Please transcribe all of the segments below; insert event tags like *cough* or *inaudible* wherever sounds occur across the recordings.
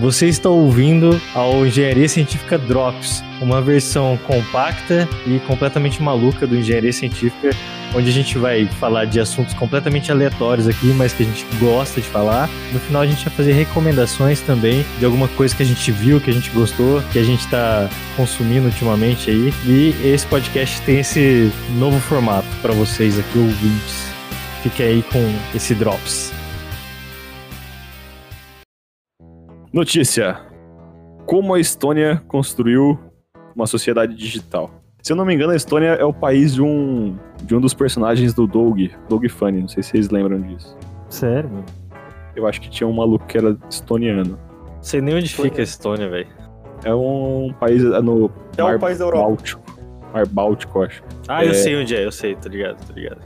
Você está ouvindo ao Engenharia Científica Drops, uma versão compacta e completamente maluca do Engenharia Científica, onde a gente vai falar de assuntos completamente aleatórios aqui, mas que a gente gosta de falar. No final a gente vai fazer recomendações também de alguma coisa que a gente viu, que a gente gostou, que a gente está consumindo ultimamente aí. E esse podcast tem esse novo formato para vocês aqui, ouvintes. Fique aí com esse Drops. Notícia: Como a Estônia construiu uma sociedade digital? Se eu não me engano, a Estônia é o país de um, de um dos personagens do Doug, Doug Funny. Não sei se vocês lembram disso. Sério, mano? Eu acho que tinha um maluco que era estoniano. Não sei nem onde fica a Estônia, velho. É um país no É um país da Europa. Báltico. Mar Báltico, eu acho. Ah, eu É. sei onde é, eu sei, tô ligado, tô ligado.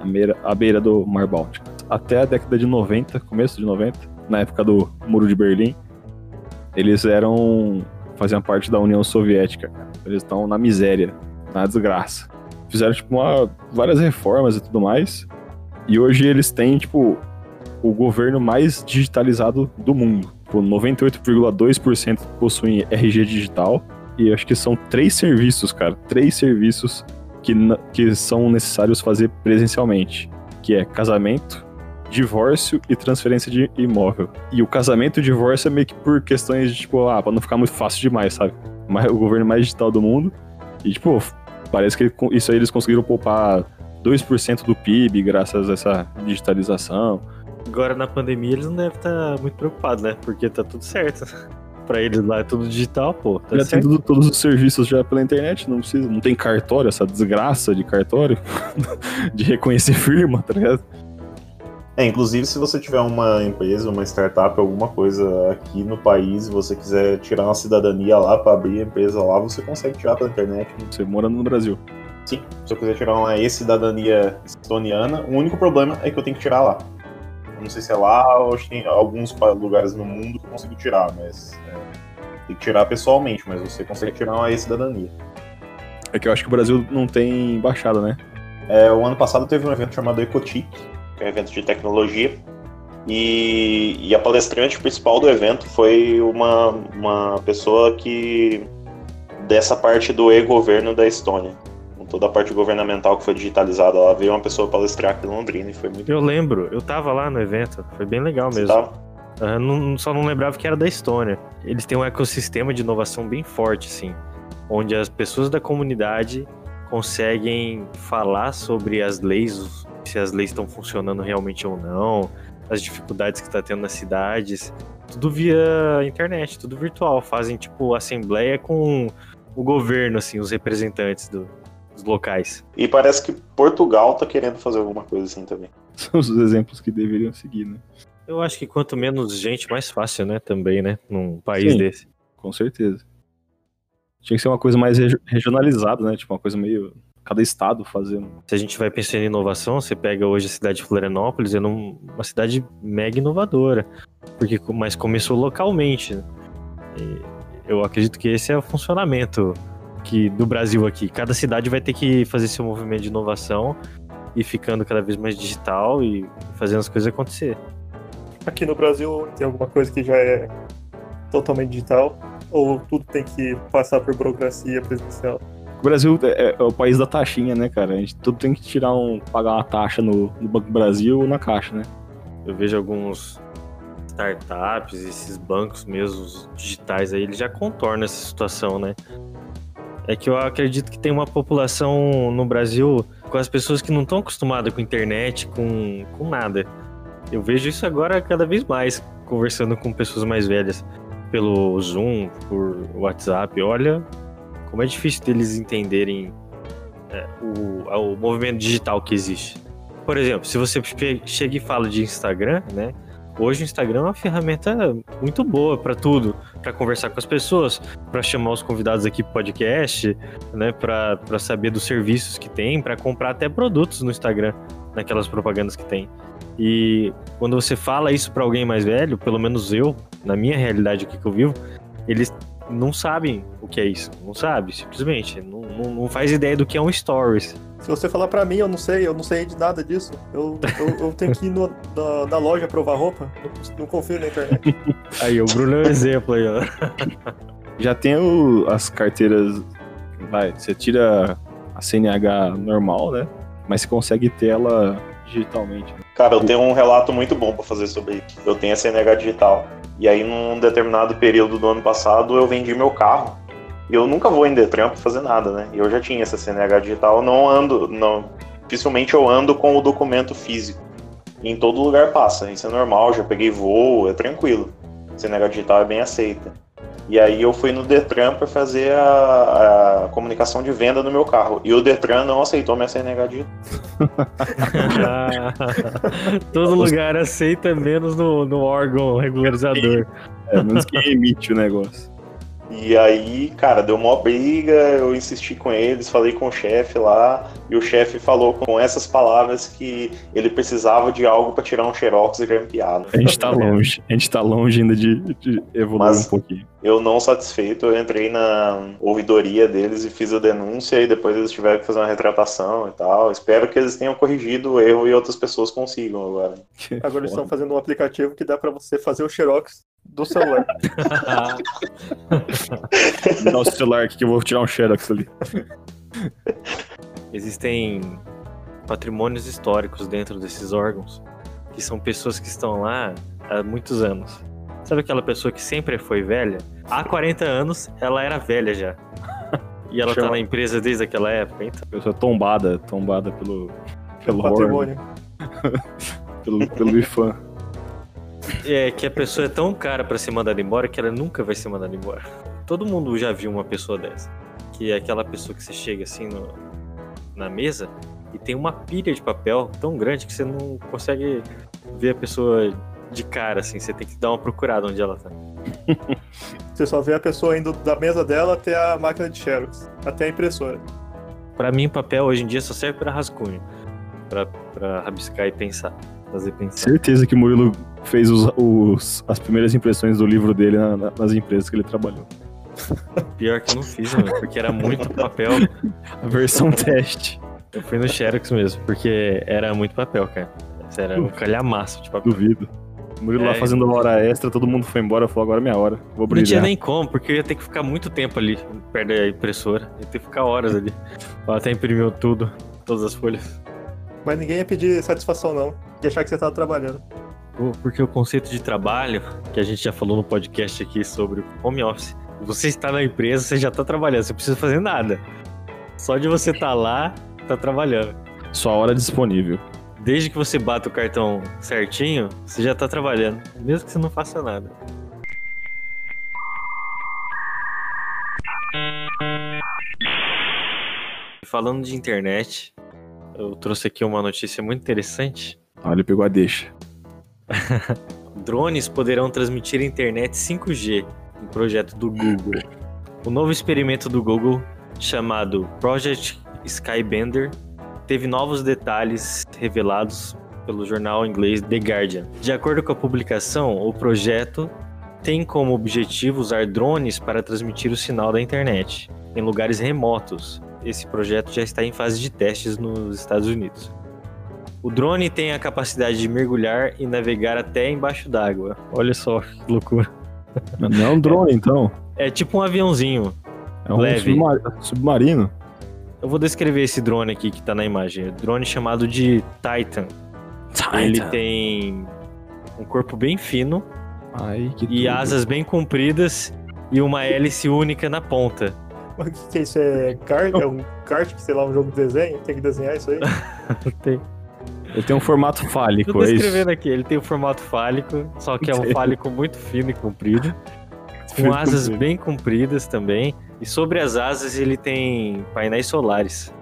À beira, à beira do Mar Báltico. Até a década de 90, começo de 90, na época do Muro de Berlim, eles eram. faziam parte da União Soviética. cara. Eles estão na miséria, na desgraça. Fizeram, tipo, uma- várias reformas e tudo mais. E hoje eles têm, tipo, o governo mais digitalizado do mundo. Tipo, 98,2% possuem RG digital. E acho que são três serviços, cara. Três serviços que, que são necessários fazer presencialmente, que é casamento, divórcio e transferência de imóvel. E o casamento e o divórcio é meio que por questões de, tipo, ah, pra não ficar muito fácil demais, sabe? Mas o governo mais digital do mundo. E, tipo, parece que isso aí eles conseguiram poupar 2% do PIB graças a essa digitalização. Agora na pandemia eles não devem estar muito preocupados, né? Porque tá tudo certo. *laughs* pra eles lá é tudo digital, pô. Tá Já tem certo. tudo- todos os serviços já pela internet, não precisa, não tem cartório, essa desgraça de cartório, *laughs* de reconhecer firma, tá ligado? É, inclusive se você tiver uma empresa, uma startup, alguma coisa aqui no país e você quiser tirar uma cidadania lá pra abrir a empresa lá, você consegue tirar pela internet. Você mora no Brasil. Sim, se eu quiser tirar uma e-cidadania estoniana, o único problema é que eu tenho que tirar lá. Eu não sei se é lá ou se tem alguns lugares no mundo que eu consigo tirar, mas é, tem que tirar pessoalmente, mas você consegue tirar uma e-cidadania. É que eu acho que o Brasil não tem embaixada, né? É, o ano passado teve um evento chamado Ecotic, que é um evento de tecnologia, e, e a palestrante principal do evento foi uma, uma pessoa que dessa parte do e-governo da Estônia. Com toda a parte governamental que foi digitalizada lá, veio uma pessoa palestrar aqui em Londrina e foi muito Eu lembro, eu tava lá no evento, foi bem legal mesmo. Aham, não- só não lembrava que era da Estônia. Eles têm um ecossistema de inovação bem forte, assim, onde as pessoas da comunidade conseguem falar sobre as leis, os- se as leis estão funcionando realmente ou não, as dificuldades que está tendo nas cidades, tudo via internet, tudo virtual. Fazem tipo assembleia com o governo, assim, os representantes do- dos locais. E parece que Portugal tá querendo fazer alguma coisa assim também. *laughs* São os exemplos que deveriam seguir, né? Eu acho que quanto menos gente, mais fácil, né? Também, né? Num país Sim. desse. Com certeza. Tinha que ser uma coisa mais regi- regionalizada, né? Tipo, uma coisa meio. Cada estado fazendo. Se a gente vai pensando em inovação, você pega hoje a cidade de Florianópolis, é uma cidade mega inovadora, porque mas começou localmente. né? E eu acredito que esse é o funcionamento que do Brasil aqui. Cada cidade vai ter que fazer seu movimento de inovação e ficando cada vez mais digital e fazendo as coisas acontecer. Aqui no Brasil tem alguma coisa que já é totalmente digital? Ou tudo tem que passar por burocracia presencial? O Brasil é, é o país da taxinha, né, cara? A gente tudo tem que tirar um. pagar uma taxa no, no Banco Brasil ou na caixa, né? Eu vejo alguns startups, esses bancos mesmo digitais aí, eles já contornam essa situação, né? É que eu acredito que tem uma população no Brasil com as pessoas que não estão acostumadas com internet, com, com nada. Eu vejo isso agora cada vez mais, conversando com pessoas mais velhas pelo Zoom, por WhatsApp. Olha como é difícil deles entenderem é, o, o movimento digital que existe. Por exemplo, se você che- chega e fala de Instagram, né? Hoje o Instagram é uma ferramenta muito boa para tudo, para conversar com as pessoas, para chamar os convidados aqui pro podcast, né? Para saber dos serviços que tem, para comprar até produtos no Instagram, naquelas propagandas que tem. E quando você fala isso para alguém mais velho, pelo menos eu, na minha realidade aqui que eu vivo, eles não sabem o que é isso, não sabe, simplesmente, não, não, não faz ideia do que é um stories. Se você falar pra mim, eu não sei, eu não sei de nada disso. Eu, eu, eu tenho que ir no, na, na loja provar roupa. Não, não confio na internet. *laughs* Aí, o Bruno é um exemplo aí, ó. *laughs* Já tem o- as carteiras. Vai, você tira a CNH normal, né? Mas você consegue ter ela digitalmente. Cara, eu tenho um relato muito bom pra fazer sobre isso. Eu tenho a CNH digital. E aí, num determinado período do ano passado, eu vendi meu carro. E eu nunca vou em Detran pra fazer nada, né? E eu já tinha essa CNH digital, não ando, não. Dificilmente eu ando com o documento físico. Em todo lugar passa, isso é normal, já peguei voo, é tranquilo. CNH digital é bem aceita. E aí eu fui no Detran pra fazer a, a comunicação de venda do meu carro. E o Detran não aceitou minha CNH digital. *laughs* Todo lugar aceita, menos no, no órgão regularizador. É, menos que emite o negócio. E aí, cara, deu uma briga, eu insisti com eles, falei com o chefe lá, e o chefe falou com essas palavras que ele precisava de algo pra tirar um xerox grampeado. A gente tá longe. A gente tá longe ainda de, de evoluir Mas- um pouquinho. Eu não satisfeito, eu entrei na ouvidoria deles e fiz a denúncia, e depois eles tiveram que fazer uma retratação e tal. Espero que eles tenham corrigido o erro e outras pessoas consigam agora. Agora eles estão fazendo um aplicativo que dá pra você fazer o xerox do celular. Me dá o celular aqui que eu vou tirar um xerox ali. Existem patrimônios históricos dentro desses órgãos, que são pessoas que estão lá há muitos anos. Sabe aquela pessoa que sempre foi velha? Há 40 anos ela era velha já. E ela tá Chama- na empresa desde aquela época, então. Pessoa tombada, tombada pelo. Pelo Pelo patrimônio. *laughs* pelo, pelo IFAM. É que a pessoa é tão cara pra ser mandada embora que ela nunca vai ser mandada embora. Todo mundo já viu uma pessoa dessa. Que é aquela pessoa que você chega assim no- na mesa e tem uma pilha de papel tão grande que você não consegue ver a pessoa de cara, assim. Você tem que dar uma procurada onde ela tá. *laughs* Você só vê a pessoa indo da mesa dela até a máquina de xerox, até a impressora. Pra mim, papel hoje em dia só serve pra rascunho. Pra, pra rabiscar e pensar. Fazer pensar. Certeza que o Murilo fez os, os- as primeiras impressões do livro dele na- na- nas empresas que ele trabalhou. Pior que eu não fiz, mano, porque era muito papel. *laughs* A versão teste. Eu fui no Xerox mesmo, porque era muito papel, cara. Isso Era um calhamaço de papel. Duvido. O Murilo lá É. fazendo hora extra, todo mundo foi embora, falou agora é minha hora. Vou Não tinha brilhar. nem como, porque eu ia ter que ficar muito tempo ali, perto da impressora. Ia ter que ficar horas ali. Ela até imprimiu tudo, todas as folhas. Mas ninguém ia pedir satisfação, não. De achar que você tava trabalhando. Porque o conceito de trabalho, que a gente já falou no podcast aqui sobre o home office, você está na empresa, você já está trabalhando, você não precisa fazer nada. Só de você estar lá, tá trabalhando. Sua hora disponível. Desde que você bata o cartão certinho, você já tá trabalhando, mesmo que você não faça nada. Falando de internet, eu trouxe aqui uma notícia muito interessante. Ah, ele pegou a deixa. *laughs* Drones poderão transmitir internet 5G, um projeto do Google. O novo experimento do Google, chamado Project Skybender, teve novos detalhes revelados pelo jornal inglês The Guardian. De acordo com a publicação, o projeto tem como objetivo usar drones para transmitir o sinal da internet em lugares remotos. Esse projeto já está em fase de testes nos Estados Unidos. O drone tem a capacidade de mergulhar e navegar até embaixo d'água. Olha só que loucura. Não é um drone, então. É tipo um aviãozinho. É um Leve. submar- submarino. Eu vou descrever esse drone aqui que tá na imagem. É um drone chamado de Titan. Ele tem um corpo bem fino Ai, que e tudo. asas bem compridas e uma hélice única na ponta. Mas o que, que é isso? É kart? É um kart, sei lá, um jogo de desenho? Tem que desenhar isso aí? *laughs* *laughs* Tem. Ele tem um formato Tô fálico, é isso? descrevendo aqui. Ele tem um formato fálico, só que é um fálico muito fino e comprido. Com asas comprido. bem compridas também. E sobre as asas ele tem painéis solares.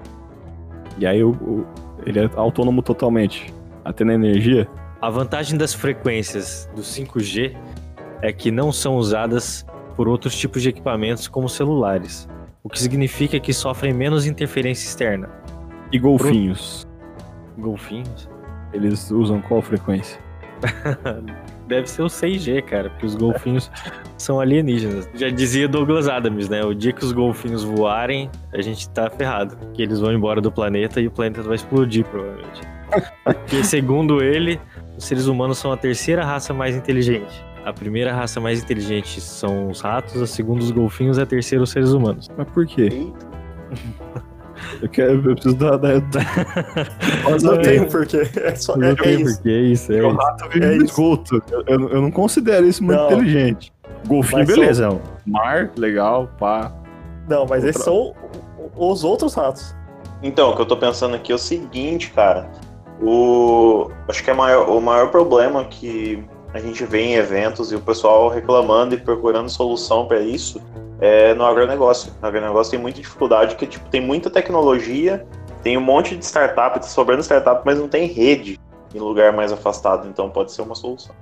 E aí o, o- ele é autônomo totalmente. Até na energia. A vantagem das frequências do 5G é que não são usadas por outros tipos de equipamentos como celulares, o que significa que sofrem menos interferência externa. E golfinhos. Golfinhos? Eles usam qual frequência? *laughs* deve ser o 6G, cara, porque os golfinhos *laughs* são alienígenas. Já dizia Douglas Adams, né? O dia que os golfinhos voarem, a gente tá ferrado. Que eles vão embora do planeta e o planeta vai explodir, provavelmente. *laughs* Porque, segundo ele, os seres humanos são a terceira raça mais inteligente. A primeira raça mais inteligente são os ratos, a segunda os golfinhos e a terceira os seres humanos. Mas por quê? Eu, quero, eu preciso da. da, da... Não tem um porquê. É, só, é, é isso. Porque é isso, é O rato vive É no esgoto. Eu, eu, não considero isso muito Não. inteligente. Golfinho, Mas são- beleza. Mar, legal, pá. Não, mas esses Outra- são os outros ratos. Então, o que eu tô pensando aqui é o seguinte, cara. O. Acho que é maior, o maior problema que a gente vê em eventos e o pessoal reclamando e procurando solução pra isso é no agronegócio. No agronegócio tem muita dificuldade, porque tipo, tem muita tecnologia, tem um monte de startup, tá sobrando startup, mas não tem rede em lugar mais afastado. Então pode ser uma solução.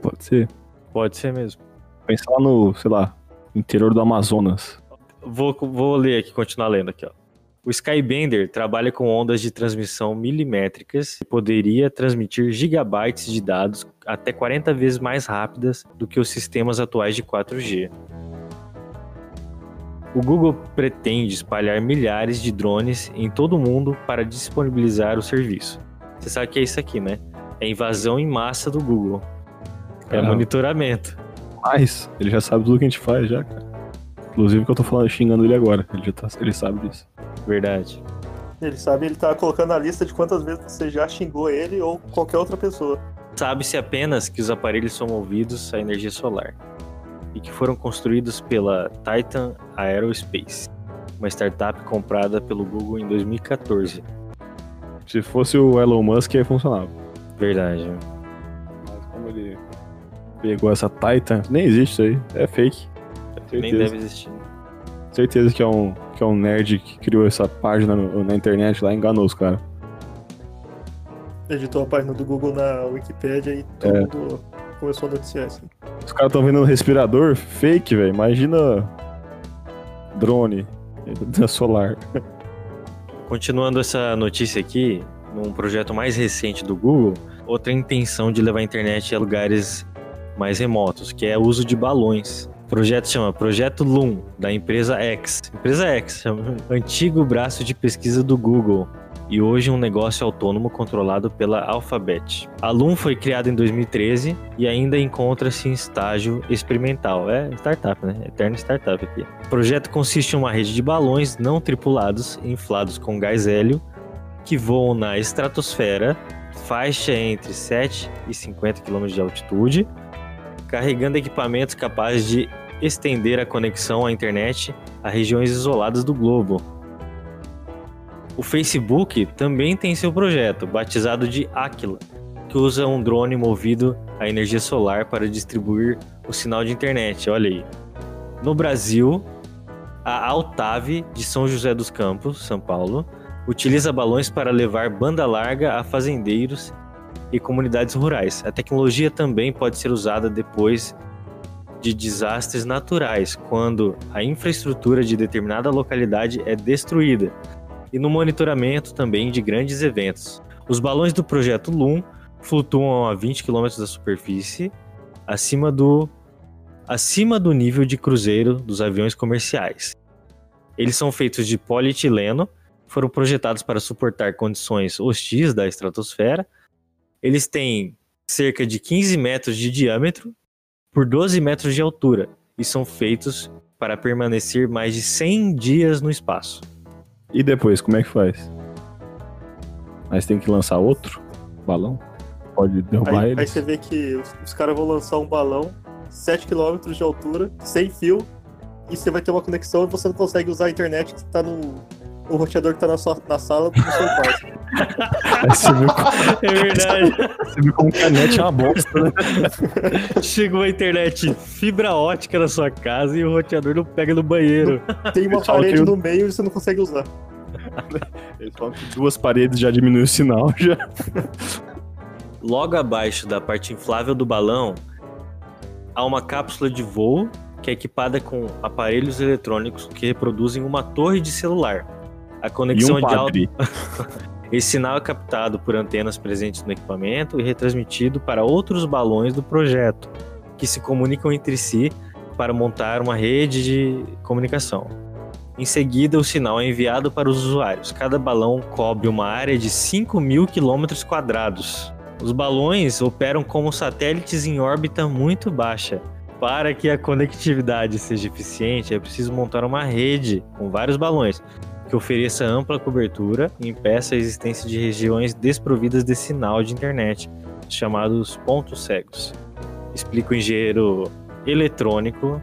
Pode ser. Pode ser mesmo. Pensar no, sei lá, interior do Amazonas. Vou, vou ler aqui, continuar lendo aqui, ó. O Skybender trabalha com ondas de transmissão milimétricas e poderia transmitir gigabytes de dados até 40 vezes mais rápidas do que os sistemas atuais de 4G. O Google pretende espalhar milhares de drones em todo o mundo para disponibilizar o serviço. Você sabe o que é isso aqui, né? É invasão em massa do Google. É Ah. monitoramento. Mas ele já sabe tudo que a gente faz já, cara. Inclusive que eu tô falando, xingando ele agora. Ele, já tá, ele sabe disso. Verdade. Ele sabe, ele tá colocando a lista de quantas vezes você já xingou ele ou qualquer outra pessoa. Sabe-se apenas que os aparelhos são movidos à energia solar e que foram construídos pela Titan Aerospace, uma startup comprada pelo Google em 2014. Se fosse o Elon Musk, aí funcionava. Verdade. Mas como ele pegou essa Titan, nem existe isso aí. É fake. Nem Certeza, deve existir. certeza que, é um, que é um nerd que criou essa página no- na internet lá, enganou os caras. Editou a página do Google na Wikipédia e todo mundo começou a noticiar isso. Os caras estão vendendo respirador fake, velho. Imagina drone da solar. Continuando essa notícia aqui, num projeto mais recente do Google, outra intenção de levar a internet a lugares mais remotos, que é o uso de balões. O projeto chama Projeto Loom, da empresa X. Empresa X, chama antigo braço de pesquisa do Google. E hoje um negócio autônomo controlado pela Alphabet. A Loom foi criada em 2013 e ainda encontra-se em estágio experimental. É startup, né? Eterna startup aqui. O projeto consiste em uma rede de balões não tripulados, inflados com gás hélio, que voam na estratosfera, faixa entre 7 e 50 km de altitude, carregando equipamentos capazes de estender a conexão à internet a regiões isoladas do globo. O Facebook também tem seu projeto, batizado de Aquila, que usa um drone movido a energia solar para distribuir o sinal de internet. Olha aí. No Brasil, a Altave de São José dos Campos, São Paulo, utiliza balões para levar banda larga a fazendeiros e comunidades rurais. A tecnologia também pode ser usada depois de desastres naturais, quando a infraestrutura de determinada localidade é destruída, e no monitoramento também de grandes eventos. Os balões do projeto Loom flutuam a 20 km da superfície, acima do acima do nível de cruzeiro dos aviões comerciais. Eles são feitos de polietileno, foram projetados para suportar condições hostis da estratosfera. Eles têm cerca de 15 metros de diâmetro por 12 metros de altura e são feitos para permanecer mais de 100 dias no espaço. E depois, como é que faz? Mas tem que lançar outro balão? Pode derrubar Aí, ele? aí você vê que os, os caras vão lançar um balão 7 km de altura, sem fio, e você vai ter uma conexão e você não consegue usar a internet que tá no. O roteador que tá na, sua, na sala do seu quarto. *laughs* Você viu, É verdade. você viu como a net é uma bosta, né? Chegou a internet fibra ótica na sua casa e o roteador não pega no banheiro. Tem uma parede no meio e você não consegue usar. Eles falam que duas paredes já diminui o sinal, já. Logo abaixo da parte inflável do balão, há uma cápsula de voo que é equipada com aparelhos eletrônicos que reproduzem uma torre de celular. A conexão um de alta padre. *laughs* Esse sinal é captado por antenas presentes no equipamento e retransmitido para outros balões do projeto, que se comunicam entre si para montar uma rede de comunicação. Em seguida, o sinal é enviado para os usuários. Cada balão cobre uma área de 5 mil quilômetros quadrados. Os balões operam como satélites em órbita muito baixa. Para que a conectividade seja eficiente, é preciso montar uma rede com vários balões que ofereça ampla cobertura e impeça a existência de regiões desprovidas de sinal de internet, chamados pontos cegos. Explica o engenheiro eletrônico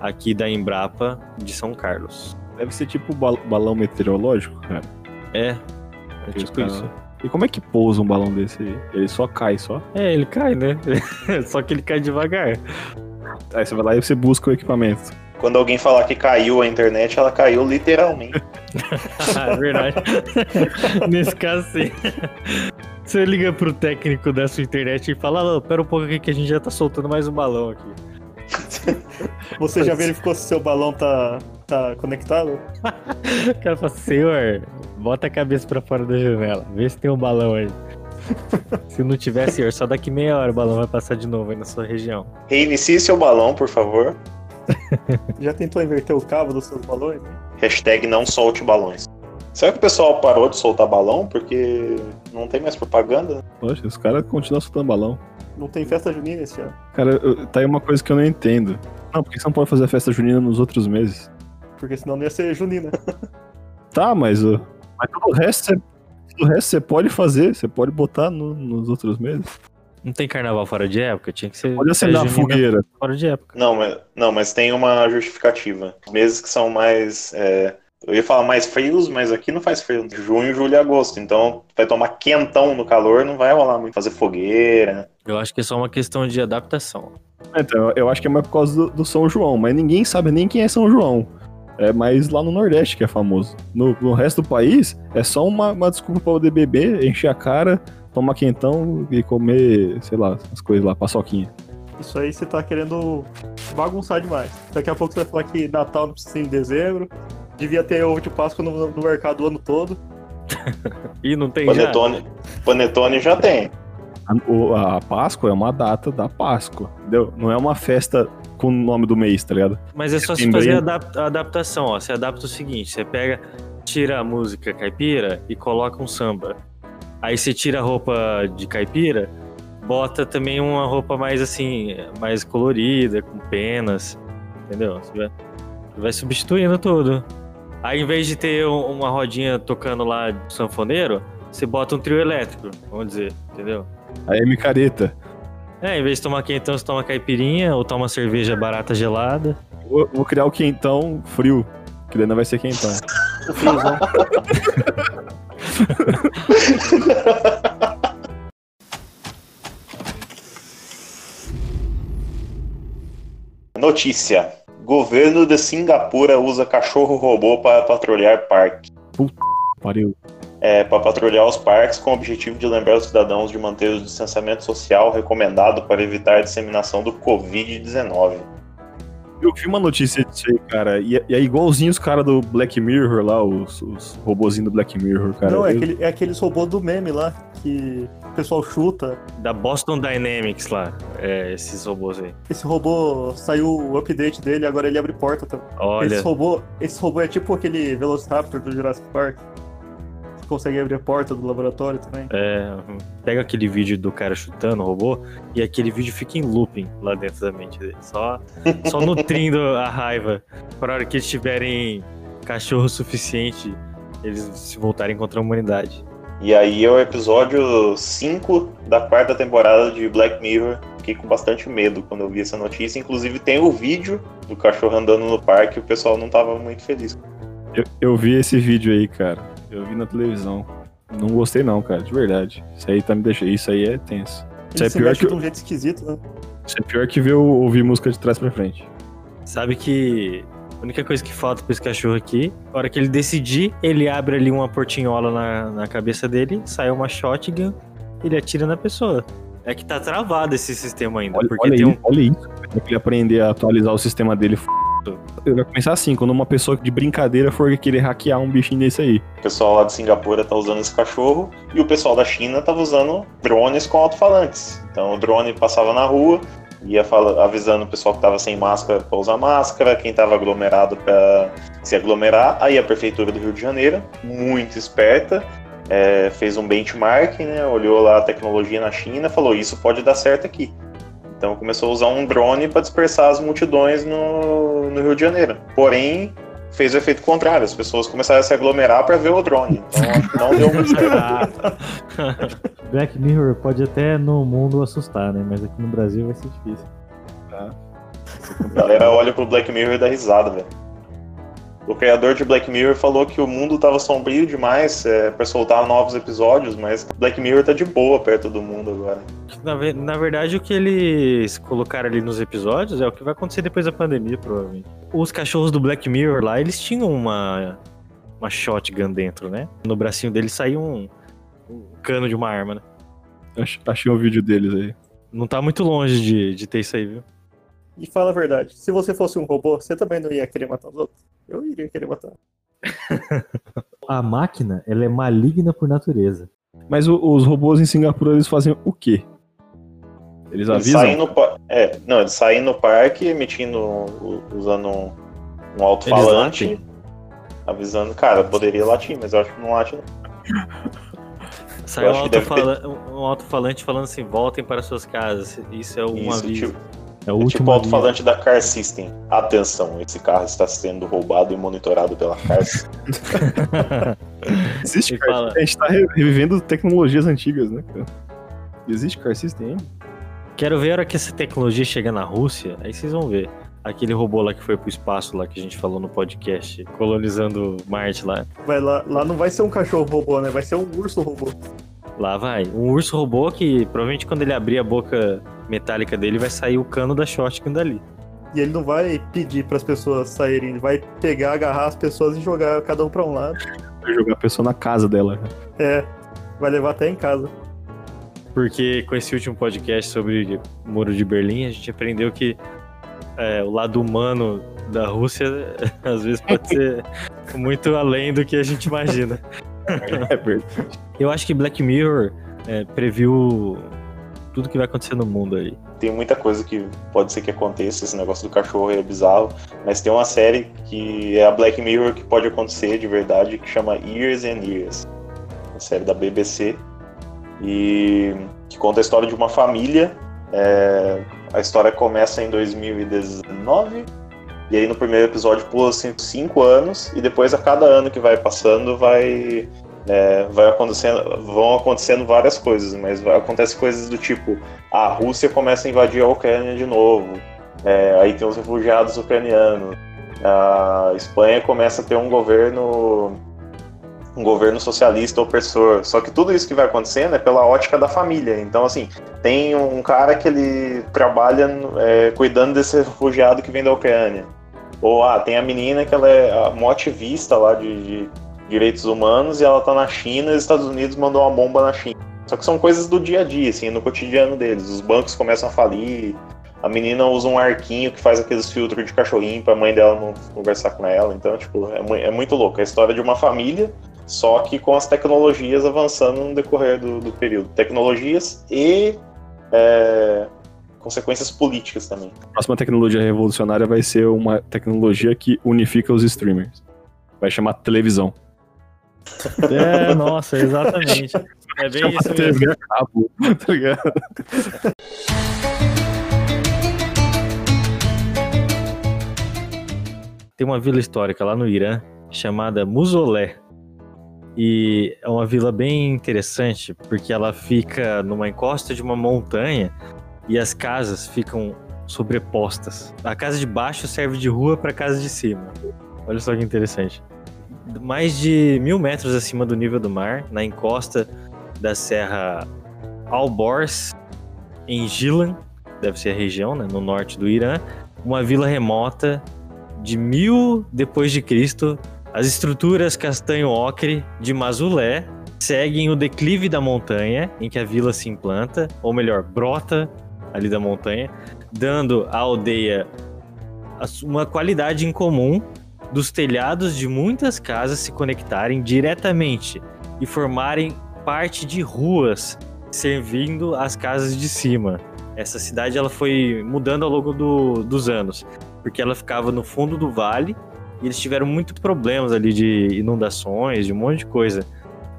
aqui da Embrapa de São Carlos. Deve ser tipo bal- balão meteorológico, cara. É, é tipo cara- isso. E como é que pousa um balão desse aí? Ele só cai, só? É, ele cai, né? *laughs* Só que ele cai devagar. Aí você vai lá e você busca o equipamento. Quando alguém falar que caiu a internet, ela caiu literalmente. *laughs* é verdade. *laughs* Nesse caso, sim. Você liga pro técnico da sua internet e fala, "Ô, pera um pouco aqui que a gente já tá soltando mais um balão aqui. *laughs* Você já verificou se seu balão tá, tá conectado? O cara fala, senhor, bota a cabeça pra fora da janela, vê se tem um balão aí. se não tiver, senhor, só daqui meia hora o balão vai passar de novo aí na sua região. Reinicie seu balão, por favor. *laughs* Já tentou inverter o cabo dos seus balões? Hashtag não solte balões. Será que o pessoal parou de soltar balão? Porque não tem mais propaganda? Poxa, os caras continuam soltando balão. Não tem festa junina esse ano. Cara, eu- tá aí uma coisa que eu não entendo. Não, por que você não pode fazer a festa junina nos outros meses? Porque senão não ia ser junina. *laughs* Tá, mas, o- mas todo o resto você, todo o resto você pode fazer, você pode botar no- nos outros meses. Não tem carnaval fora de época? Tinha que ser. Pode acender a fogueira. Fora de época. Não, mas, não, mas tem uma justificativa. Meses que são mais. é, eu ia falar mais frios, mas aqui não faz frio. Junho, julho e agosto. Então vai tomar quentão no calor, não vai rolar muito. Fazer fogueira. Eu acho que é só uma questão de adaptação. Então, eu- eu acho que é mais por causa do, do São João, mas ninguém sabe nem quem é São João. É mais lá no Nordeste que é famoso. No, no resto do país, é só uma, uma desculpa pra poder beber, encher a cara, tomar quentão e comer, sei lá, as coisas lá, paçoquinha. Isso aí você tá querendo bagunçar demais. Daqui a pouco você vai falar que Natal não precisa ser em dezembro. Devia ter ovo de Páscoa no, no mercado o ano todo. *laughs* E não tem já. Panetone, panetone já tem. A, o- a Páscoa é uma data da Páscoa, entendeu? Não é uma festa com o nome do mês, tá ligado? Mas é só se fazer a adap- a adaptação, ó. Você adapta o seguinte: você pega, tira a música caipira e coloca um samba. Aí você tira a roupa de caipira, bota também uma roupa mais assim, mais colorida, com penas, entendeu? Você vai, vai substituindo tudo. Aí em vez de ter um- uma rodinha tocando lá de sanfoneiro, você bota um trio elétrico, vamos dizer, entendeu? A M Careta. É, em vez de tomar quentão, você toma caipirinha ou toma cerveja barata gelada. Vou, vou criar o quentão frio, que daí não vai ser quentão. *laughs* O friozão. *laughs* Notícia. Governo de Singapura usa cachorro robô para patrulhar parque. Pariu. É, para patrulhar os parques com o objetivo de lembrar os cidadãos de manter o distanciamento social recomendado para evitar a disseminação do Covid-19. Eu vi uma notícia disso aí, cara, e é, e é igualzinho os caras do Black Mirror lá, os, os robozinhos do Black Mirror, cara. não, é, Eu- aquele, é aqueles robôs do meme lá, que o pessoal chuta. Da Boston Dynamics lá, é, esses robôs aí. Esse robô saiu o update dele, agora ele abre porta também. Olha, Esse robô, esse robô é tipo aquele Velociraptor do Jurassic Park. Consegue abrir a porta do laboratório também. é, pega aquele vídeo do cara chutando o robô e aquele vídeo fica em looping lá dentro da mente dele. Só, *laughs* só nutrindo a raiva. Para hora que eles tiverem cachorro suficiente, eles se voltarem contra a humanidade. E aí é o episódio 5 da quarta temporada de Black Mirror. Fiquei com bastante medo quando eu vi essa notícia. Inclusive tem o vídeo do cachorro andando no parque e o pessoal não tava muito feliz. Eu, eu vi esse vídeo aí, cara. Eu vi na televisão. Não gostei não, cara, de verdade. Isso aí tá me deixando. Isso aí é tenso. Isso Ele é se pior mexe que, de um jeito esquisito, né? isso é pior que ver o- ouvir música de trás pra frente. Sabe que a única coisa que falta pra esse cachorro aqui, na hora que ele decidir, ele abre ali uma portinhola na, na cabeça dele, sai uma shotgun, ele atira na pessoa. É que tá travado esse sistema ainda, Olha, porque olha tem isso, um. olha isso. Ele aprender a atualizar o sistema dele. f- Eu ia pensar assim, quando uma pessoa de brincadeira for querer hackear um bichinho desse aí. O pessoal lá de Singapura tá usando esse cachorro e o pessoal da China tava usando drones com alto-falantes. Então o drone passava na rua, ia avisando o pessoal que tava sem máscara para usar máscara, quem tava aglomerado para se aglomerar. Aí a prefeitura do Rio de Janeiro, muito esperta, é, fez um benchmark, né, olhou lá a tecnologia na China, falou isso pode dar certo aqui. Então começou a usar um drone para dispersar as multidões no, no Rio de Janeiro. Porém, fez o efeito contrário, as pessoas começaram a se aglomerar para ver o drone. Então acho que não deu muito certo. *laughs* *laughs* Black Mirror pode até no mundo assustar, né? Mas aqui no Brasil vai ser difícil. A galera olha pro Black Mirror e dá risada, velho. O criador de Black Mirror falou que o mundo tava sombrio demais é, para soltar novos episódios, mas Black Mirror tá de boa perto do mundo agora. Na, ve- na verdade, o que eles colocaram ali nos episódios é o que vai acontecer depois da pandemia, provavelmente. Os cachorros do Black Mirror lá, eles tinham uma, uma shotgun dentro, né? No bracinho deles saiu um, um cano de uma arma, né? Ach- Achei um vídeo deles aí. Não tá muito longe de, de ter isso aí, viu? E fala a verdade, se você fosse um robô, você também não ia querer matar os outros? Eu iria querer matar. A máquina, ela é maligna por natureza. Mas o- os robôs em Singapura, eles fazem o quê? Eles Eles avisam? saem no é, não, eles saem no parque emitindo, usando um, um alto-falante, avisando, cara, poderia latir, mas eu acho que não late não. Saiu um acho que deve alto-fala- um alto-falante falando assim, voltem para suas casas. Isso é um Isso, aviso. tipo, É o é tipo o alto-falante da Car System. Atenção, esse carro está sendo roubado e monitorado pela Car System. *laughs* Existe car fala- A gente tá re- revivendo tecnologias antigas, né, cara? Existe car system ainda? Quero ver a hora que essa tecnologia chegar na Rússia, aí vocês vão ver. Aquele robô lá que foi pro espaço lá que a gente falou no podcast, colonizando Marte lá. Vai lá, lá não vai ser um cachorro robô, né? Vai ser um urso robô. Lá vai. Um urso robô que provavelmente quando ele abrir a boca metálica dele vai sair o cano da shotgun dali. E ele não vai pedir para as pessoas saírem, ele vai pegar, agarrar as pessoas e jogar cada um para um lado. Vai jogar a pessoa na casa dela. né? É, vai levar até em casa. Porque com esse último podcast sobre o Muro de Berlim, a gente aprendeu que é, o lado humano da Rússia *laughs* às vezes pode ser muito além do que a gente imagina. *laughs* É verdade. Eu acho que Black Mirror é, previu tudo que vai acontecer no mundo aí. tem muita coisa que pode ser que aconteça, esse negócio do cachorro é bizarro, mas tem uma série que é a Black Mirror que pode acontecer de verdade, que chama Years and Years, uma série da BBC, e que conta a história de uma família. é, a história começa em 2019, e aí no primeiro episódio pula assim, cinco anos, e depois a cada ano que vai passando vai. É, vai acontecendo, vão acontecendo várias coisas, mas vai, acontece coisas do tipo a Rússia começa a invadir a Ucrânia de novo, é, aí tem os refugiados ucranianos, a Espanha começa a ter um governo um governo socialista opressor. Só que tudo isso que vai acontecendo é pela ótica da família. Então, assim, tem um cara que ele trabalha é, cuidando desse refugiado que vem da Ucrânia. Ou, ah, tem a menina que ela é uma ativista lá de, de direitos humanos e ela tá na China e os Estados Unidos mandou uma bomba na China. Só que são coisas do dia a dia, assim, no cotidiano deles. Os bancos começam a falir, a menina usa um arquinho que faz aqueles filtros de cachorrinho pra mãe dela não conversar com ela. Então, tipo, é, é muito louco. É a história de uma família, só que com as tecnologias avançando no decorrer do, do período. Tecnologias e é, consequências políticas também. A próxima tecnologia revolucionária vai ser uma tecnologia que unifica os streamers. Vai chamar televisão. É, nossa, exatamente. É bem Chama isso mesmo. TV a cabo, tá ligado? Tem uma vila histórica lá no Irã chamada Musolé. E é uma vila bem interessante porque ela fica numa encosta de uma montanha e as casas ficam sobrepostas. A casa de baixo serve de rua para a casa de cima. Olha só que interessante. Mais de mil metros acima do nível do mar, na encosta da Serra Alborz, em Gilan, deve ser a região, né, no norte do Irã, uma vila remota de mil depois de Cristo, as estruturas castanho-ocre de Mazulé seguem o declive da montanha em que a vila se implanta, ou melhor, brota ali da montanha, dando à aldeia uma qualidade em comum dos telhados de muitas casas se conectarem diretamente e formarem parte de ruas servindo as casas de cima. Essa cidade ela foi mudando ao longo do- dos anos, porque ela ficava no fundo do vale e eles tiveram muito problemas ali de inundações, de um monte de coisa.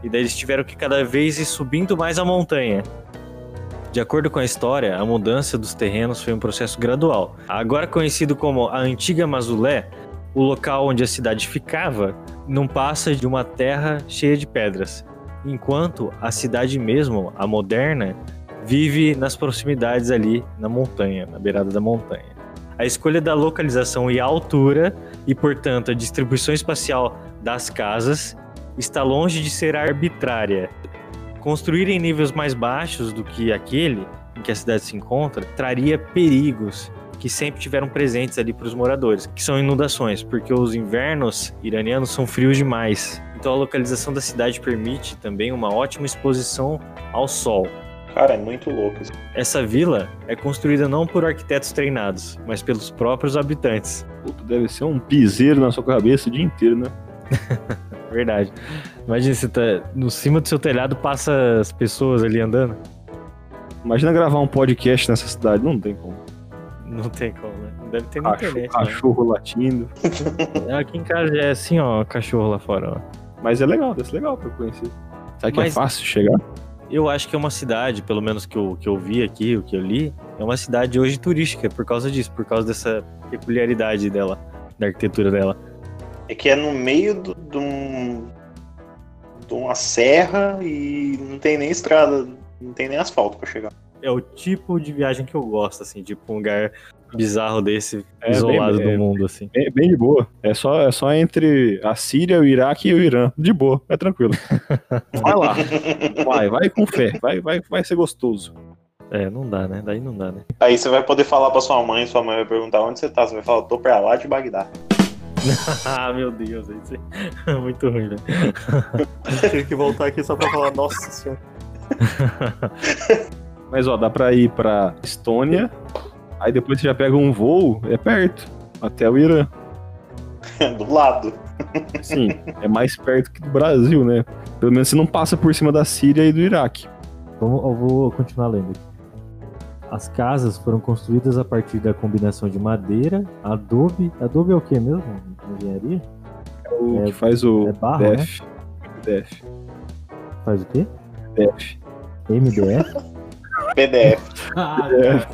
E daí eles tiveram que cada vez ir subindo mais a montanha. De acordo com a história, a mudança dos terrenos foi um processo gradual. Agora conhecido como a Antiga Mazulé, o local onde a cidade ficava não passa de uma terra cheia de pedras, enquanto a cidade mesmo, a moderna, vive nas proximidades ali na montanha, na beirada da montanha. A escolha da localização e altura, e portanto a distribuição espacial das casas, está longe de ser arbitrária. Construir em níveis mais baixos do que aquele em que a cidade se encontra traria perigos que sempre tiveram presentes ali para os moradores, que são inundações, porque os invernos iranianos são frios demais. Então a localização da cidade permite também uma ótima exposição ao sol. Cara, é muito louco isso. Essa vila é construída não por arquitetos treinados, mas pelos próprios habitantes. Puta, deve ser um piseiro na sua cabeça o dia inteiro, né? *laughs* Verdade. Imagina você tá no cima do seu telhado passa as pessoas ali andando. Imagina gravar um podcast nessa cidade, não tem como. *laughs* Não tem como, né? Não deve ter na Cachorro, internet. né? cachorro latindo. *laughs* Aqui em casa é assim, ó, cachorro lá fora, ó. Mas é legal, deve ser legal pra eu conhecer. Será que é Mas- fácil chegar? Eu acho que é uma cidade, pelo menos que eu, que eu vi aqui, o que eu li, é uma cidade hoje turística por causa disso, por causa dessa peculiaridade dela, da arquitetura dela. É que é no meio do- de, um, de uma serra e não tem nem estrada, não tem nem asfalto pra chegar. É o tipo de viagem que eu gosto, assim, tipo um lugar bizarro desse, É, isolado bem- do é- mundo, assim. Bem, bem de boa. É só, é só entre a Síria, o Iraque e o Irã. De boa, é tranquilo. *laughs* Vai lá. Vai, vai com fé. Vai, vai, vai ser gostoso. É, não dá, né? Daí não dá, né? Aí você vai poder falar pra sua mãe, sua mãe vai perguntar onde você tá. Você vai falar, tô pra lá de Bagdá. *laughs* ah, meu Deus, isso *laughs* é muito ruim, né? Tive que voltar aqui só pra falar, nossa senhora. Mas ó, dá pra ir pra Estônia. Aí depois você já pega um voo, é perto. Até o Irã. *laughs* do lado. Sim, é mais perto que do Brasil, né? Pelo menos você não passa por cima da Síria e do Iraque. Vamos, eu vou continuar lendo. aqui. As casas foram construídas a partir da combinação de madeira, adobe. Adobe é o que mesmo? Engenharia? É o É- que faz o é barro, né? DEF. DEF. Faz o quê? DEF. MDF? *laughs* PDF. Ah, *laughs* É.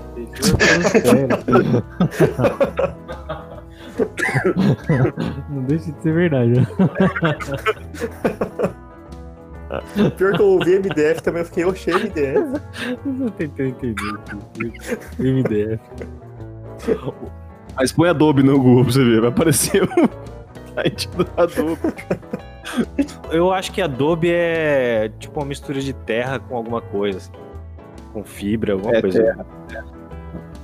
Não deixa de ser verdade. Pior que eu ouvi MDF também, eu fiquei, oxe, MDF. Eu tentei entender. MDF. Mas põe Adobe no Google pra você ver, vai aparecer o site do Adobe. Eu acho que Adobe é tipo uma mistura de terra com alguma coisa, assim. Com fibra, alguma É coisa. terra.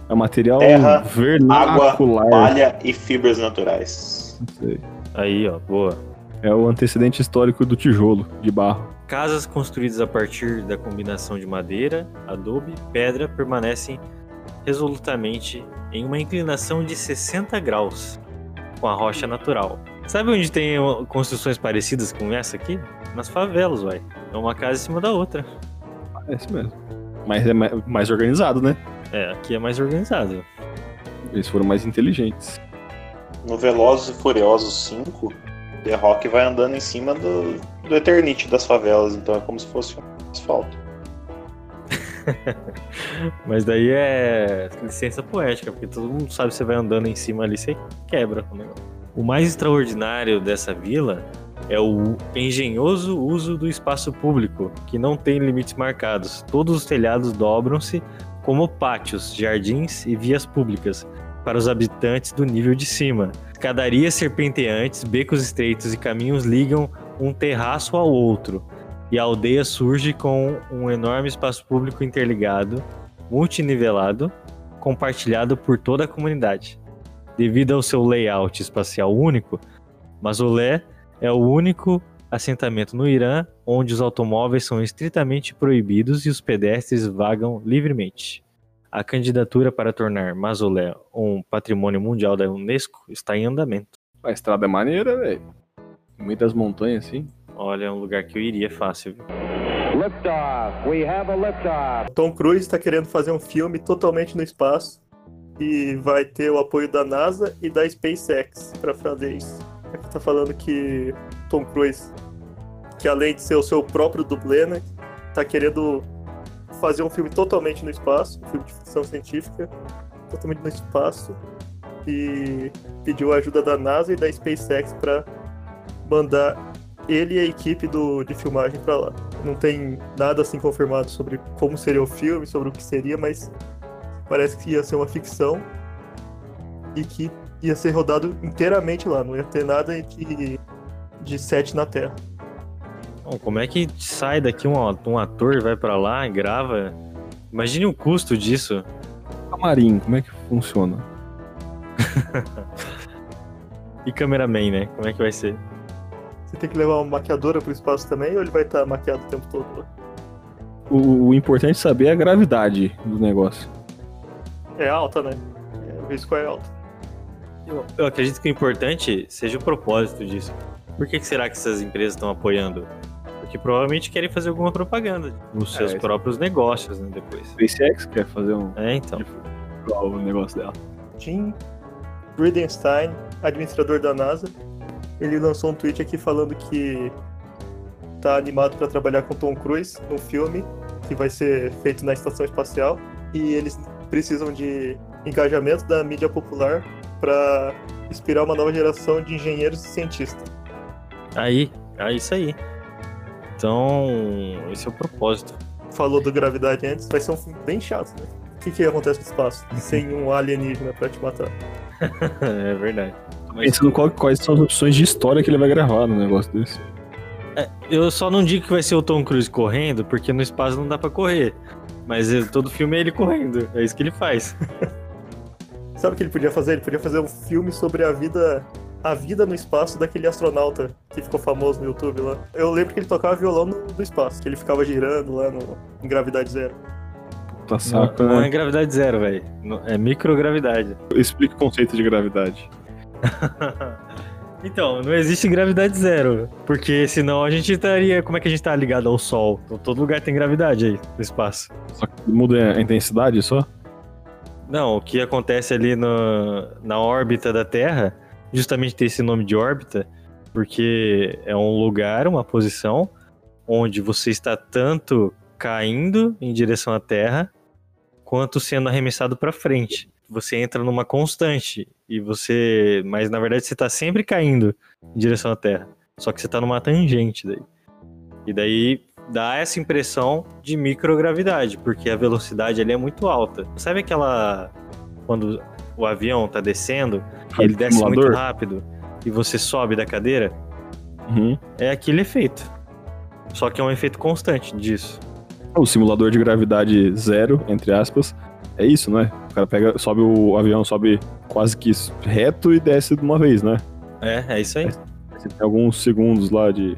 É um material Terra, vernacular. Palha e fibras naturais. Não sei. Aí, ó, boa. É o antecedente histórico do tijolo, de barro. Casas construídas a partir da combinação de madeira, adobe e pedra permanecem resolutamente em uma inclinação de 60 graus com a rocha natural. Sabe onde tem construções parecidas com essa aqui? Nas favelas, uai. É uma casa em cima da outra. É isso mesmo. Mas é mais, organizado, né? É, aqui é mais organizado. Eles foram mais inteligentes. No Velozes e Furiosos 5, The Rock vai andando em cima do, do Eternite das favelas, então é como se fosse um asfalto. *laughs* Mas daí é licença poética, porque todo mundo sabe que você vai andando em cima ali, você quebra o negócio. O mais extraordinário dessa vila é o engenhoso uso do espaço público, que não tem limites marcados. Todos os telhados dobram-se como pátios, jardins e vias públicas para os habitantes do nível de cima. Escadarias serpenteantes, becos estreitos e caminhos ligam um terraço ao outro e a aldeia surge com um enorme espaço público interligado, multinivelado, compartilhado por toda a comunidade. Devido ao seu layout espacial único, Mazolé é o único assentamento no Irã onde os automóveis são estritamente proibidos e os pedestres vagam livremente. A candidatura para tornar Mausolé um patrimônio mundial da Unesco está em andamento. A estrada é maneira, velho. No meio das montanhas, assim. Olha, é um lugar que eu iria fácil. viu? Liftoff. We have a liftoff. Tom Cruise está querendo fazer um filme totalmente no espaço e vai ter o apoio da NASA e da SpaceX para fazer isso. Aqui tá falando que Tom Cruise, que além de ser o seu próprio dublê, né, tá querendo fazer um filme totalmente no espaço, um filme de ficção científica, totalmente no espaço, e pediu a ajuda da NASA e da SpaceX para mandar ele e a equipe do, de filmagem para lá. Não tem nada assim confirmado sobre como seria o filme, sobre o que seria, mas parece que ia ser uma ficção e que ia ser rodado inteiramente lá, não ia ter nada de, de set na Terra. Bom, como é que sai daqui um, um ator, vai pra lá, grava? Imagine o custo disso. Camarim, como é que funciona? *laughs* E cameraman, né? Como é que vai ser? Você tem que levar uma maquiadora pro espaço também ou ele vai estar maquiado o tempo todo lá? O, o importante saber é a gravidade do negócio. É alta, né? É, o risco é alto. Eu, eu acredito que o importante seja o propósito disso. Por que, que será que essas empresas estão apoiando? Porque provavelmente querem fazer alguma propaganda nos seus isso. próprios negócios, né? Depois. SpaceX quer fazer um É, então. igual o negócio dela. Jim Bridenstine, administrador da NASA, ele lançou um tweet aqui falando que tá animado para trabalhar com Tom Cruise no filme que vai ser feito na estação espacial e eles precisam de engajamento da mídia popular para inspirar uma nova geração de engenheiros e cientistas. Aí, é isso aí. Então, esse é o propósito. Falou do gravidade antes, vai ser um filme bem chato, né? O que, que acontece no espaço *laughs* sem um alienígena para te matar? é verdade. Pensando qual- quais são as opções de história que ele vai gravar no negócio desse. É, eu só não digo que vai ser o Tom Cruise correndo, porque no espaço não dá pra correr. Mas todo filme é ele correndo. É isso que ele faz. *laughs* Sabe o que ele podia fazer? Ele podia fazer um filme sobre a vida a vida no espaço daquele astronauta que ficou famoso no YouTube lá. Eu lembro que ele tocava violão no, no espaço, que ele ficava girando lá no, em gravidade zero. Tá saco, não, não é né? gravidade zero, velho. É microgravidade. Explica o conceito de gravidade. *laughs* Então, não existe gravidade zero. Porque senão a gente estaria. Como é que a gente tá ligado ao Sol? Então, todo lugar tem gravidade aí, no espaço. Só que muda a intensidade só? Não, o que acontece ali no, na órbita da Terra, justamente tem esse nome de órbita, porque é um lugar, uma posição, onde você está tanto caindo em direção à Terra, quanto sendo arremessado para frente. Você entra numa constante e você, mas na verdade você está sempre caindo em direção à Terra, só que você está numa tangente daí. E daí dá essa impressão de microgravidade, porque a velocidade ali é muito alta. Sabe aquela quando o avião tá descendo ele desce muito rápido e você sobe da cadeira? Uhum. É aquele efeito. Só que é um efeito constante disso. O simulador de gravidade zero, entre aspas, é isso, né? O cara pega, sobe o avião, sobe quase que reto e desce de uma vez, né? É, é isso aí. Você tem alguns segundos lá de,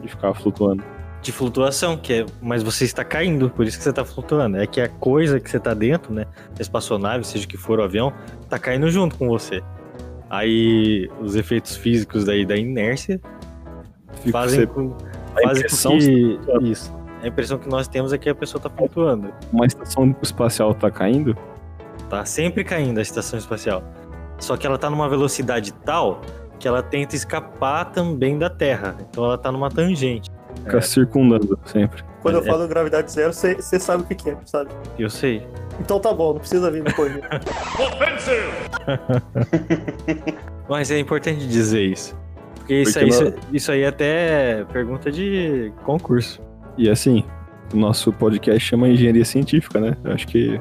de ficar flutuando. De flutuação, que é, mas você está caindo, por isso que você está flutuando. É que a coisa que você tá dentro, né? A espaçonave, seja que for o avião, tá caindo junto com você. Aí os efeitos físicos daí da inércia Fica fazem você- com, fazem com que. Isso. A impressão que nós temos é que a pessoa tá flutuando. uma estação espacial tá caindo, Tá sempre caindo a estação espacial. Só que ela tá numa velocidade tal que ela tenta escapar também da Terra. Então ela tá numa tangente. Fica circundando sempre. Quando eu É. falo gravidade zero, você você sabe o que, que é, sabe? Eu sei. Então tá bom, não precisa vir me corrigir. *laughs* *laughs* Mas é importante dizer isso. Porque isso, Porque aí, não- isso, isso aí até é pergunta de concurso. E assim, o nosso podcast chama Engenharia Científica, né? Eu acho que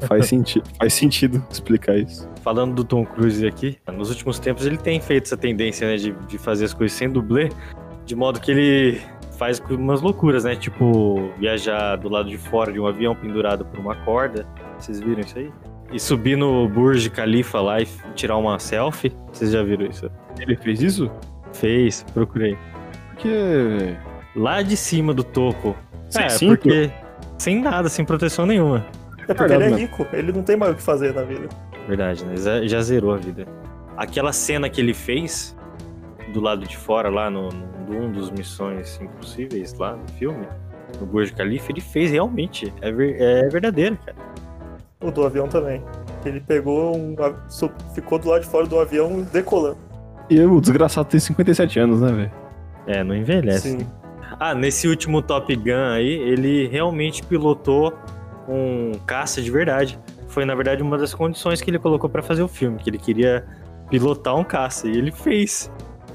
faz, *laughs* senti faz sentido explicar isso. Falando do Tom Cruise aqui, nos últimos tempos ele tem feito essa tendência, né, de, de fazer as coisas sem dublê, de modo que ele faz umas loucuras, né? Tipo, viajar do lado de fora de um avião pendurado por uma corda. Vocês viram isso aí? E subir no Burj Khalifa lá e tirar uma selfie. Vocês já viram isso? Ele fez isso? Fez, procurei. Porque. Lá de cima do topo. Sem é, cinto? porque sem nada, sem proteção nenhuma. É porque ele é rico, ele não tem mais o que fazer na vida. Verdade, né? Já zerou a vida. Aquela cena que ele fez do lado de fora, lá no, no um dos Missões Impossíveis, lá no filme, no Burj Khalifa, ele fez realmente. É, ver- é verdadeiro, cara. O do avião também. Ele pegou um. ficou do lado de fora do avião decolando. E o desgraçado tem 57 anos, né, velho? É, não envelhece. Sim. Ah, nesse último Top Gun aí, ele realmente pilotou um caça de verdade. Foi, na verdade, uma das condições que ele colocou pra fazer o filme, que ele queria pilotar um caça, e ele fez.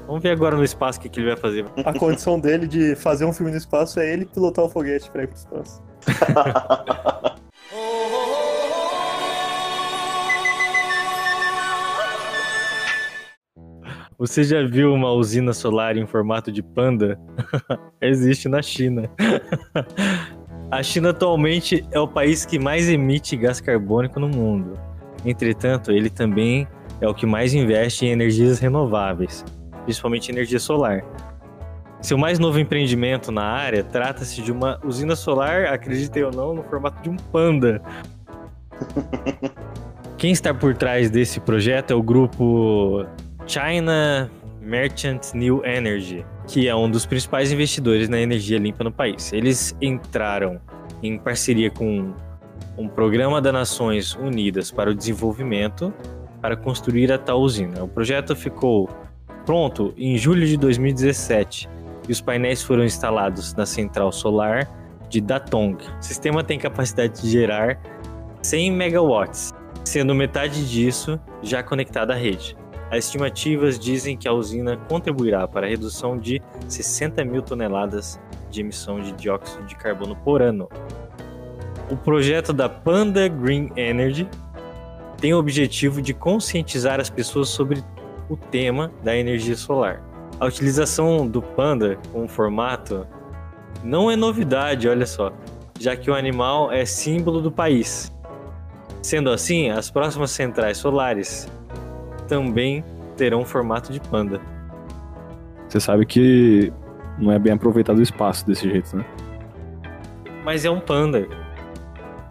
Vamos ver agora no espaço o que, que ele vai fazer. A condição dele de fazer um filme no espaço é ele pilotar o foguete pra ir pro espaço. *laughs* Você já viu uma usina solar em formato de panda? *laughs* Existe na China. *laughs* A China atualmente é o país que mais emite gás carbônico no mundo. Entretanto, ele também é o que mais investe em energias renováveis, principalmente energia solar. Seu mais novo empreendimento na área trata-se de uma usina solar, acreditem ou não, no formato de um panda. *laughs* Quem está por trás desse projeto é o grupo China Merchant New Energy, que é um dos principais investidores na energia limpa no país. Eles entraram em parceria com um programa das Nações Unidas para o Desenvolvimento para construir a tal usina. O projeto ficou pronto em julho de 2017 e os painéis foram instalados na central solar de Datong. O sistema tem capacidade de gerar 100 megawatts, sendo metade disso já conectada à rede. As estimativas dizem que a usina contribuirá para a redução de 60 mil toneladas de emissão de dióxido de carbono por ano. O projeto da Panda Green Energy tem o objetivo de conscientizar as pessoas sobre o tema da energia solar. A utilização do panda como formato não é novidade, olha só, já que o animal é símbolo do país. Sendo assim, as próximas centrais solares também terão formato de panda. Você sabe que não é bem aproveitado o espaço desse jeito, né? Mas é um panda.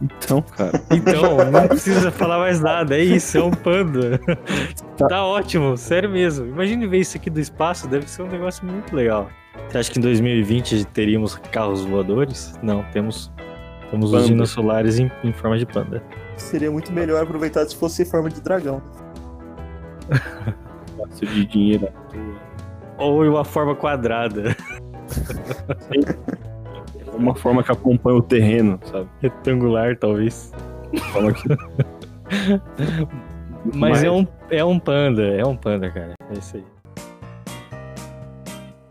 Então, cara. *laughs* Então, não precisa falar mais nada. É isso, é um panda. Tá ótimo, sério mesmo. Imagine ver isso aqui do espaço, deve ser um negócio muito legal. Você acha que em 2020 teríamos carros voadores? Não, temos, temos Panda. usinas solares em, em forma de panda. Seria muito melhor aproveitado se fosse em forma de dragão. *laughs* Gasto de dinheiro. Ou em uma forma quadrada, *laughs* Uma forma que acompanha o terreno, sabe? retangular talvez. Forma que *laughs* Mas é um, é um panda, é um panda, cara. É isso aí.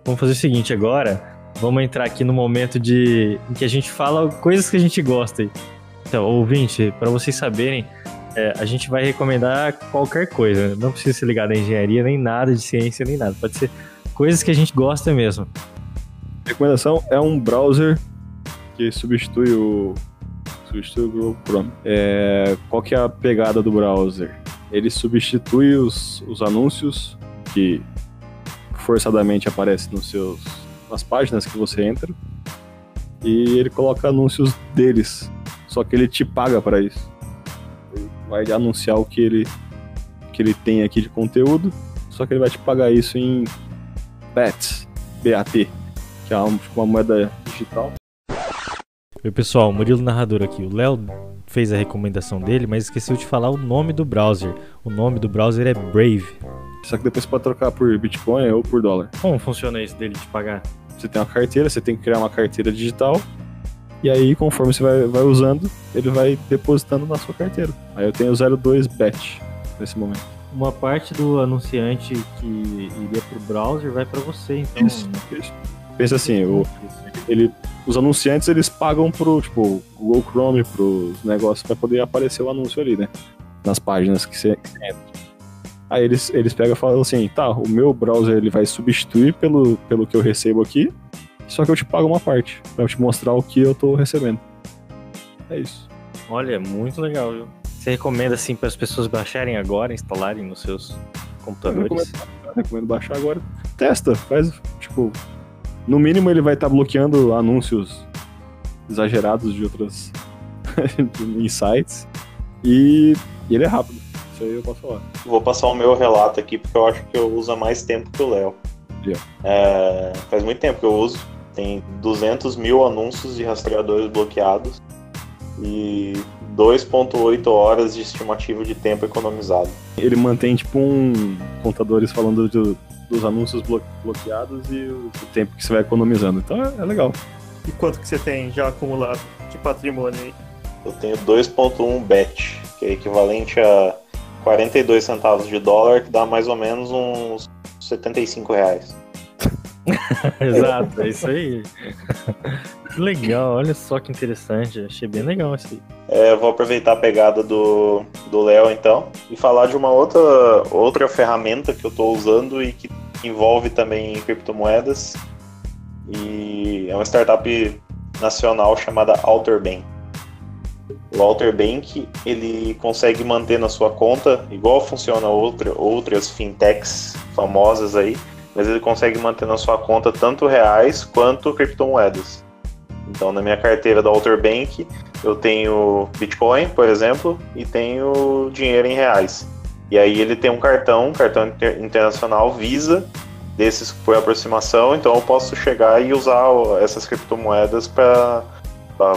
Vamos fazer o seguinte agora. Vamos entrar aqui no momento de em que a gente fala coisas que a gente gosta. Então, ouvinte, para vocês saberem, é, a gente vai recomendar qualquer coisa. Não precisa ser ligado à engenharia, nem nada de ciência, nem nada. Pode ser coisas que a gente gosta mesmo. recomendação é um browser que substitui o substitui o Google Chrome. É, qual que é a pegada do browser? Ele substitui os, os anúncios que forçadamente aparecem nos seus nas páginas que você entra e ele coloca anúncios deles. Só que ele te paga para isso. Ele vai anunciar o que ele que ele tem aqui de conteúdo, só que ele vai te pagar isso em BAT, BAT, que é uma, tipo, uma moeda digital. Oi, pessoal, Murilo Narrador aqui. O Léo fez a recomendação dele, mas esqueceu de falar o nome do browser. O nome do browser é Brave. Só que depois você pode trocar por Bitcoin ou por dólar. Como funciona isso dele de pagar? Você tem uma carteira, você tem que criar uma carteira digital. E aí, conforme você vai, vai usando, ele vai depositando na sua carteira. Aí eu tenho 02 BET nesse momento. Uma parte do anunciante que iria pro browser vai pra você, então. Isso, isso. Pensa assim, o, ele, os anunciantes eles pagam pro tipo Google Chrome, pros negócios para poder aparecer o anúncio ali, né? Nas páginas que você, que você entra. Aí eles, eles pegam e falam assim, tá, o meu browser ele vai substituir pelo, pelo que eu recebo aqui, só que eu te pago uma parte, pra te mostrar o que eu tô recebendo. É isso. Olha, muito legal, viu? Você recomenda assim para as pessoas baixarem agora, instalarem nos seus Eu computadores? recomendo, eu recomendo baixar agora. Testa, faz, tipo, no mínimo ele vai estar bloqueando anúncios exagerados de outras *laughs* em sites. E, e ele é rápido. Isso aí eu posso falar. Vou passar o meu relato aqui, porque eu acho que eu uso há mais tempo que o Léo. Yeah. É, faz muito tempo que eu uso. Tem 200 mil anúncios de rastreadores bloqueados e 2.8 horas de estimativa de tempo economizado. Ele mantém tipo um contadores falando do- dos anúncios blo- bloqueados e o, o tempo que você vai economizando. Então é, é legal. E quanto que você tem já acumulado de patrimônio aí? Eu tenho 2.1 BET, que é equivalente a 42 centavos de dólar, que dá mais ou menos uns 75 reais. *laughs* Exato, é isso aí. Que legal, olha só que interessante. Achei bem legal isso aí. É, eu vou aproveitar a pegada do do Léo então e falar de uma outra, outra ferramenta que eu estou usando e que envolve também criptomoedas. E é uma startup nacional chamada Alterbank. O Alterbank ele consegue manter na sua conta, igual funciona outra, outras fintechs famosas aí, mas ele consegue manter na sua conta tanto reais quanto criptomoedas. Então, na minha carteira da Alterbank, eu tenho Bitcoin, por exemplo, e tenho dinheiro em reais. E aí ele tem um cartão, um cartão inter- internacional Visa, desses por aproximação, então eu posso chegar e usar essas criptomoedas para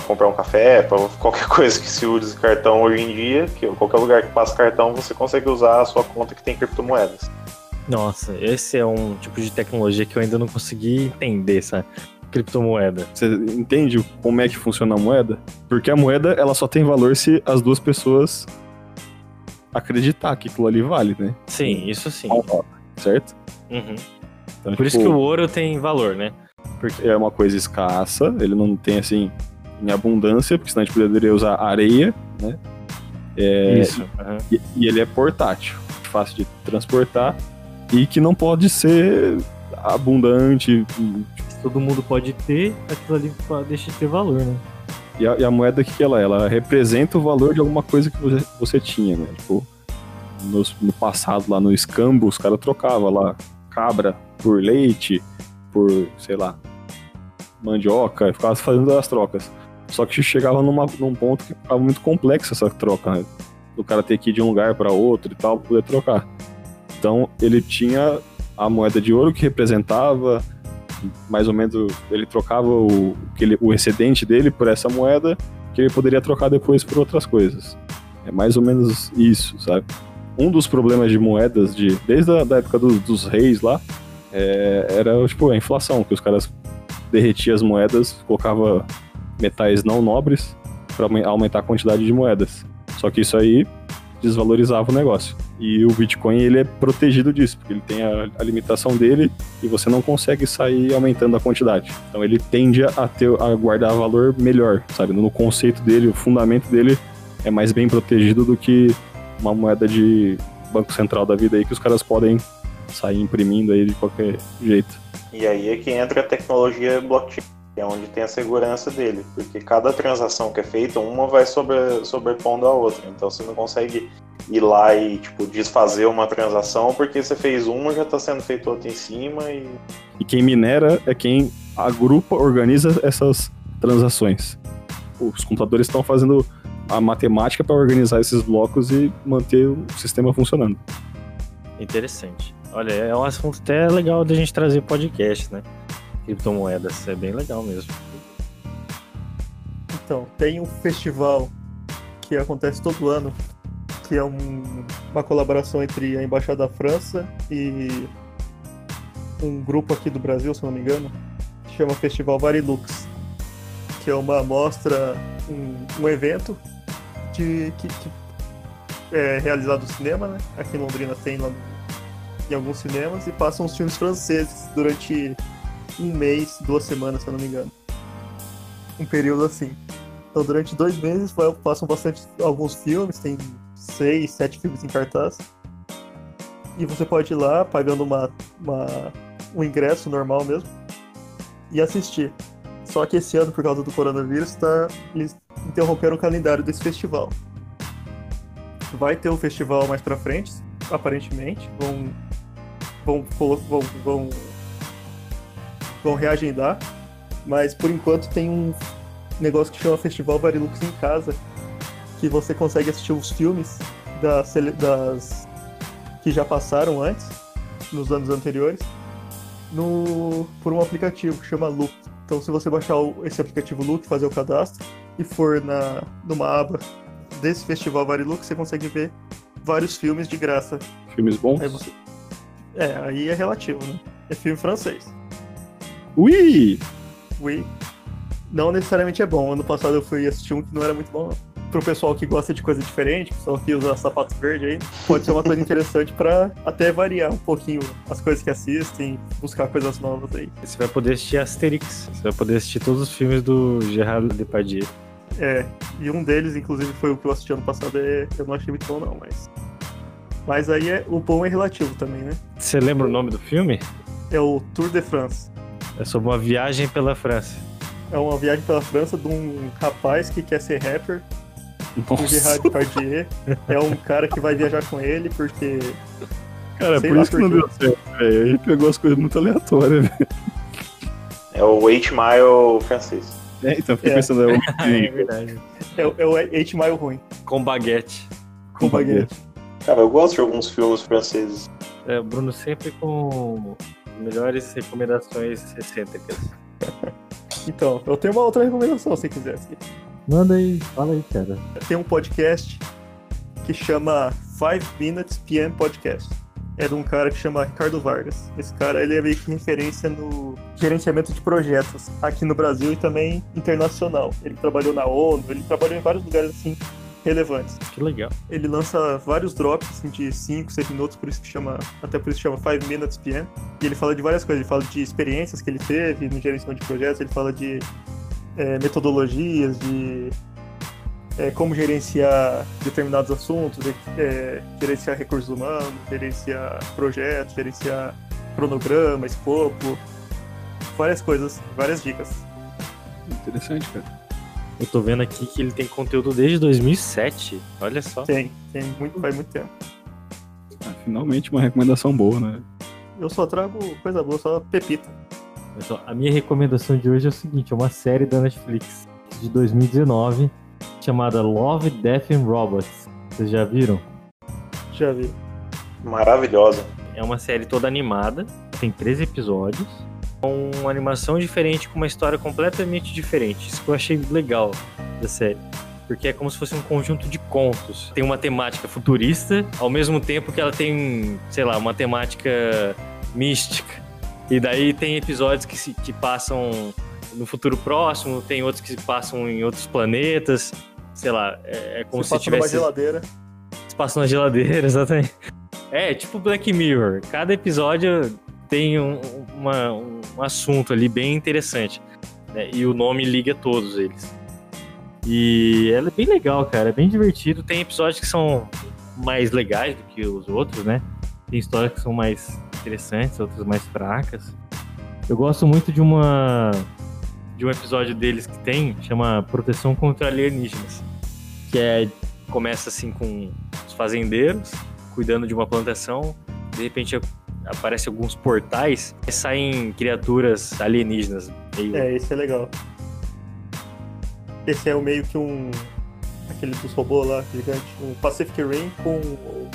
comprar um café, para *laughs* qualquer coisa que se use cartão hoje em dia, que qualquer lugar que passa cartão você consegue usar a sua conta que tem criptomoedas. Nossa, esse é um tipo de tecnologia que eu ainda não consegui entender, sabe? Criptomoeda. Você entende como é que funciona a moeda? Porque a moeda ela só tem valor se as duas pessoas acreditar que aquilo ali vale, né? Sim, isso sim. Certo? Uhum. Então, Por isso tipo, que o ouro tem valor, né? é uma coisa escassa, ele não tem assim em abundância, porque senão a gente poderia usar areia, né? É, Isso. aham. E, e ele é portátil, fácil de transportar e que não pode ser abundante. Se todo mundo pode ter, aquilo ali deixa de ter valor, né? E a, e a moeda que ela é? Ela representa o valor de alguma coisa que você, você tinha, né? Tipo, nos- no passado, lá no escambo, os caras trocavam lá cabra por leite, por, sei lá, mandioca, e ficava fazendo as trocas. Só que chegava numa, num ponto que ficava muito complexa essa troca, né? Do cara ter que ir de um lugar para outro e tal, pra poder trocar. Então, ele tinha a moeda de ouro que representava mais ou menos ele trocava o, o excedente dele por essa moeda que ele poderia trocar depois por outras coisas. É mais ou menos isso, sabe? Um dos problemas de moedas de desde a da época do- dos reis lá é, era tipo a inflação, que os caras derretiam as moedas, colocava metais não nobres para aumentar a quantidade de moedas. Só que isso aí desvalorizava o negócio. E o Bitcoin ele é protegido disso, porque ele tem a, a limitação dele e você não consegue sair aumentando a quantidade. Então ele tende a ter a guardar valor melhor, sabe? No conceito dele, o fundamento dele é mais bem protegido do que uma moeda de banco central da vida aí que os caras podem sair imprimindo aí de qualquer jeito. E aí é que entra a tecnologia blockchain, que é onde tem a segurança dele, porque cada transação que é feita, uma vai sobre, sobrepondo a outra. Então você não consegue ir lá e tipo desfazer uma transação porque você fez uma já está sendo feito outra em cima e E quem minera é quem agrupa, organiza essas transações. Os computadores estão fazendo a matemática para organizar esses blocos e manter o sistema funcionando. Interessante. Olha, é um assunto até legal da gente trazer podcast, né? Criptomoedas. É bem legal mesmo. Então, tem um festival que acontece todo ano, que é um- uma colaboração entre a Embaixada da França e um grupo aqui do Brasil, se não me engano, que chama Festival Varilux, que é uma mostra, um, um evento de, que, que é realizado no cinema, né? Aqui em Londrina tem lá em alguns cinemas e passam os filmes franceses durante um mês, duas semanas, se eu não me engano. Um período assim. Então, durante dois meses passam bastante alguns filmes, tem seis, sete filmes em cartaz. E você pode ir lá pagando uma, uma- um ingresso normal mesmo e assistir. Só que esse ano, por causa do coronavírus, tá, eles interromperam o calendário desse festival. Vai ter um festival mais pra frente, aparentemente. Vão, vão, vão, vão, vão reagendar. Mas por enquanto tem um negócio que chama Festival Varilux em Casa, que você consegue assistir os filmes das, das que já passaram antes, nos anos anteriores, no, por um aplicativo que chama Loop. Então, se você baixar o- esse aplicativo Loop, fazer o cadastro e for na, numa aba desse Festival Varilux, você consegue ver vários filmes de graça. Filmes bons? Aí você... É, aí é relativo, né? É filme francês. Ui! Oui. Não necessariamente é bom. Ano passado eu fui assistir um que não era muito bom. não. Pro pessoal que gosta de coisa diferente, pessoal que usa sapato verde aí, pode ser uma coisa interessante pra até variar um pouquinho as coisas que assistem, buscar coisas novas aí. Você vai poder assistir Asterix. Você vai poder assistir todos os filmes do Gerard Depardieu. É, e um deles, inclusive, foi o que eu assisti ano passado, é, eu não achei muito bom não, mas. Mas aí é, o bom é relativo também, né? Você lembra o nome do filme? É o Tour de France. É sobre uma viagem pela França. É uma viagem pela França de um rapaz que quer ser rapper O Nossa, Gerard Depardieu é um cara que vai viajar com ele porque cara, sei por isso que não deu certo, velho. Ele pegou as coisas muito aleatórias, velho. É o 8 Mile francês. É, então eu fiquei É. pensando, é o *laughs* É verdade. é, o- é o 8 Mile ruim, Com baguete. com baguete. Cara, eu gosto de alguns filmes franceses. É, Bruno sempre com melhores recomendações excêntricas. Então, eu tenho uma outra recomendação se quiser. Manda aí, fala aí, cara. Tem um podcast que chama 5 Minutes PM Podcast. É de um cara que chama Ricardo Vargas. Esse cara ele é meio que referência no gerenciamento de projetos aqui no Brasil e também internacional. Ele trabalhou na ONU, ele trabalhou em vários lugares assim relevantes. Que legal. Ele lança vários drops assim, de 5, 6 minutos, por isso que chama, até por isso que chama 5 Minutes PM. E ele fala de várias coisas, ele fala de experiências que ele teve no gerenciamento de projetos, ele fala de é, metodologias, de é, como gerenciar determinados assuntos, é, gerenciar recursos humanos, gerenciar projetos, gerenciar cronograma, escopo, várias coisas, várias dicas. Interessante, cara. Eu tô vendo aqui que ele tem conteúdo desde 2007. Olha só. Tem, tem muito, faz muito tempo. Ah, finalmente uma recomendação boa, né? Eu só trago coisa boa, só pepita. Só, a minha recomendação de hoje é o seguinte: é uma série da Netflix de 2019 chamada Love, Death and Robots. Vocês já viram? Já vi. Maravilhosa. É uma série toda animada, tem 13 episódios, com uma animação diferente, com uma história completamente diferente. Isso que eu achei legal da série. Porque é como se fosse um conjunto de contos. Tem uma temática futurista, ao mesmo tempo que ela tem, sei lá, uma temática mística. E daí tem episódios que, se, que passam no futuro próximo, tem outros que se passam em outros planetas. Sei lá, é, é como Você se passa numa tivesse geladeira. espaço na geladeira, *laughs* exatamente. É, tipo Black Mirror. Cada episódio tem um, uma- um assunto ali bem interessante. né? E o nome liga todos eles. E ela é bem legal, cara. É bem divertido. Tem episódios que são mais legais do que os outros, né? Tem histórias que são mais interessantes, outras mais fracas. Eu gosto muito de uma de um episódio deles que tem, chama Proteção contra Alienígenas. Que é começa assim com os fazendeiros cuidando de uma plantação, de repente aparecem alguns portais e saem criaturas alienígenas. Meio... É, esse é legal. Esse é o meio que um. Aquele dos robôs lá, gigante. Um Pacific Rim com o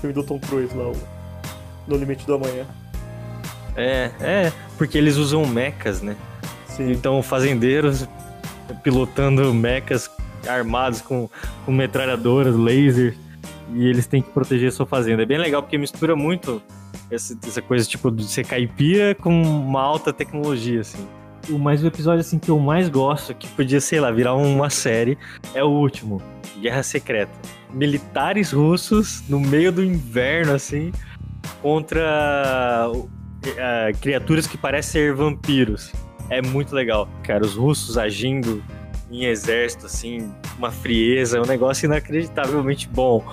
filme do Tom Cruise lá, No Limite do Amanhã. É, é, porque eles usam mechas, né? Sim. Então fazendeiros pilotando mechas armados com, com metralhadoras, lasers, e eles têm que proteger a sua fazenda. É bem legal porque mistura muito essa, essa coisa tipo de ser caipira com uma alta tecnologia, assim. O mais o episódio assim que eu mais gosto, que podia, sei lá, virar uma série, é o último, Guerra Secreta. Militares russos no meio do inverno, assim, contra eh, criaturas que parecem ser vampiros. É muito legal. Cara, os russos agindo em exército, assim, uma frieza, é um negócio inacreditavelmente bom.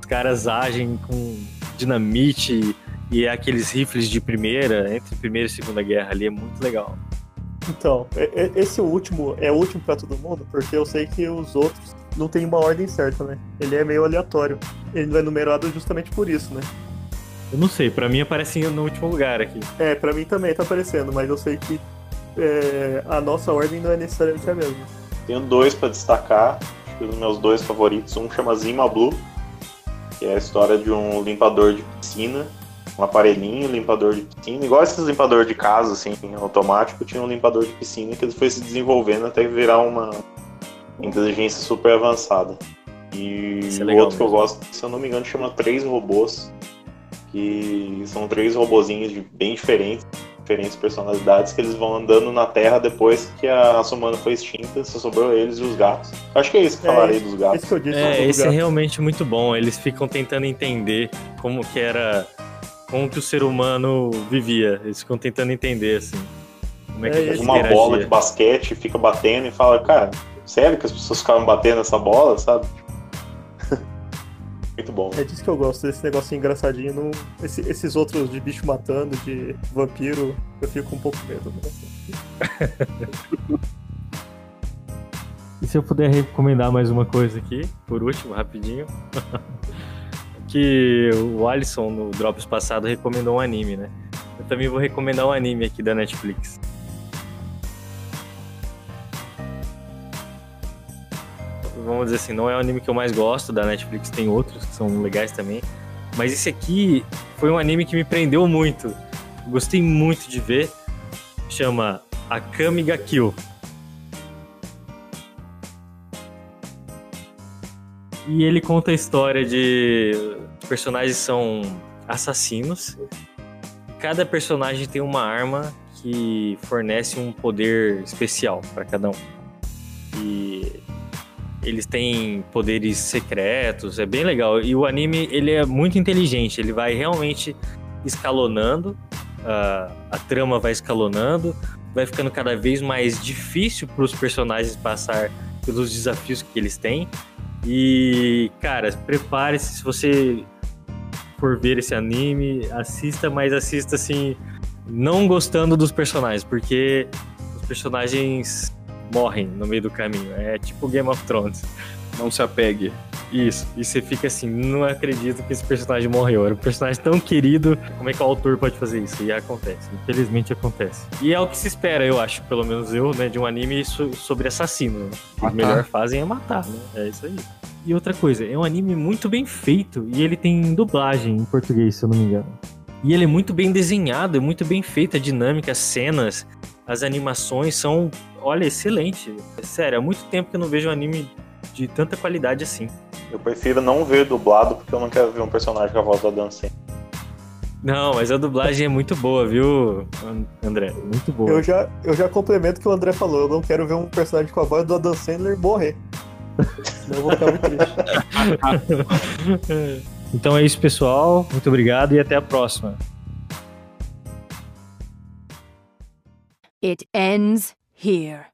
Os caras agem com dinamite e aqueles rifles de primeira, entre primeira e segunda guerra ali, é muito legal. Então, esse último é o último pra todo mundo, porque eu sei que os outros não tem uma ordem certa, né? Ele é meio aleatório. Ele não é numerado justamente por isso, né? Eu não sei, pra mim aparece no último lugar aqui. É, pra mim também tá aparecendo, mas eu sei que é, a nossa ordem não é necessariamente a mesma. Tenho dois pra destacar, acho que os meus dois favoritos. Um chama Zima Blue, que é a história de um limpador de piscina, um aparelhinho limpador de piscina, igual esses limpador de casa, assim, automático, tinha um limpador de piscina que ele foi se desenvolvendo até virar uma inteligência super avançada. E é o outro que eu mesmo. gosto, se eu não me engano, chama Três Robôs, que são três robozinhos de- bem diferentes, diferentes personalidades, que eles vão andando na Terra depois que a raça humana foi extinta, só sobrou eles e os gatos. Acho que é isso que É, falarei dos gatos. Esse que eu disse. É, esse é realmente muito bom. Eles ficam tentando entender como que era, como que o ser humano vivia. Eles ficam tentando entender, assim, como é que É, uma bola de basquete, fica batendo e fala, cara, sério que as pessoas ficavam batendo nessa bola, sabe? Muito bom. É disso que eu gosto, desse negocinho engraçadinho. Não... esse- esses outros de bicho matando, de vampiro, eu fico com um pouco medo. né? *laughs* E se eu puder recomendar mais uma coisa aqui? Por último, rapidinho. *laughs* que o Alisson no Drops passado recomendou um anime, né? Eu também vou recomendar um anime aqui da Netflix. Vamos dizer assim, não é o anime que eu mais gosto da Netflix, tem outros que são legais também. Mas esse aqui foi um anime que me prendeu muito. Gostei muito de ver. Chama Akame ga Kill. E ele conta a história de os personagens são assassinos. Cada personagem tem uma arma que fornece um poder especial para cada um. E eles têm poderes secretos, é bem legal. E o anime ele é muito inteligente, ele vai realmente escalonando, a, a trama vai escalonando, vai ficando cada vez mais difícil para os personagens passar pelos desafios que eles têm. E, cara, prepare-se se você for ver esse anime, assista, mas assista assim, não gostando dos personagens, porque os personagens morrem no meio do caminho. É tipo Game of Thrones. Não se apegue. Isso. E você fica assim, não acredito que esse personagem morreu. Era um personagem tão querido. Como é que o autor pode fazer isso? E acontece. Infelizmente acontece. E é o que se espera, eu acho, pelo menos eu, né, de um anime so- sobre assassino. O melhor fazem é matar, né? É isso aí. E outra coisa, é um anime muito bem feito e ele tem dublagem Em português, se eu não me engano. E ele é muito bem desenhado, é muito bem feita a dinâmica, as cenas, as animações são, olha, excelente. Sério, há muito tempo que eu não vejo um anime de tanta qualidade assim. Eu prefiro não ver dublado porque eu não quero ver um personagem com a voz da Dan Sandler. Não, mas a dublagem é muito boa, viu, An- André? Muito boa. Eu já, eu já complemento o que o André falou. Eu não quero ver um personagem com a voz do Adam Sandler morrer. *laughs* Senão eu vou ficar muito triste. *laughs* Então é isso, pessoal. Muito obrigado e até a próxima. It ends here.